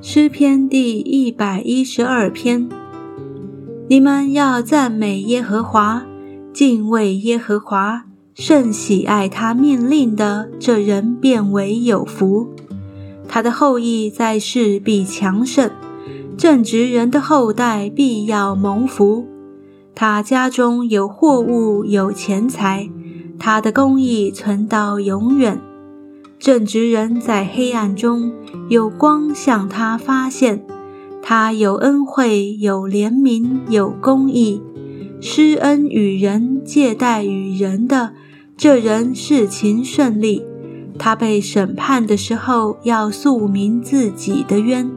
诗篇第一百一十二篇。你们要赞美耶和华，敬畏耶和华，甚喜爱他命令的，这人变为有福。他的后裔在世必强盛，正直人的后代必要蒙福。他家中有货物，有钱财，他的公义存到永远。正直人在黑暗中有光向他发现，他有恩惠，有怜悯，有公义，施恩与人，借贷与人的，这人事情顺利。他被审判的时候要诉明自己的冤，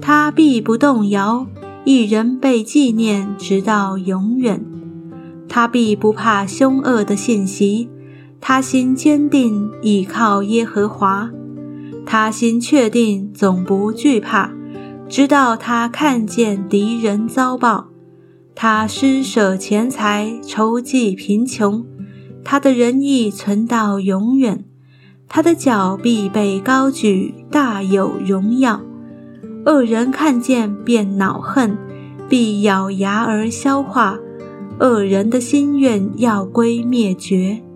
他必不动摇。一人被纪念直到永远，他必不怕凶恶的信息。他心坚定，倚靠耶和华。他心确定，总不惧怕，直到他看见敌人遭报。他施舍钱财，筹济贫穷。他的仁义存到永远。他的脚必被高举，大有荣耀。恶人看见便恼恨，必咬牙而消化。恶人的心愿要归灭绝。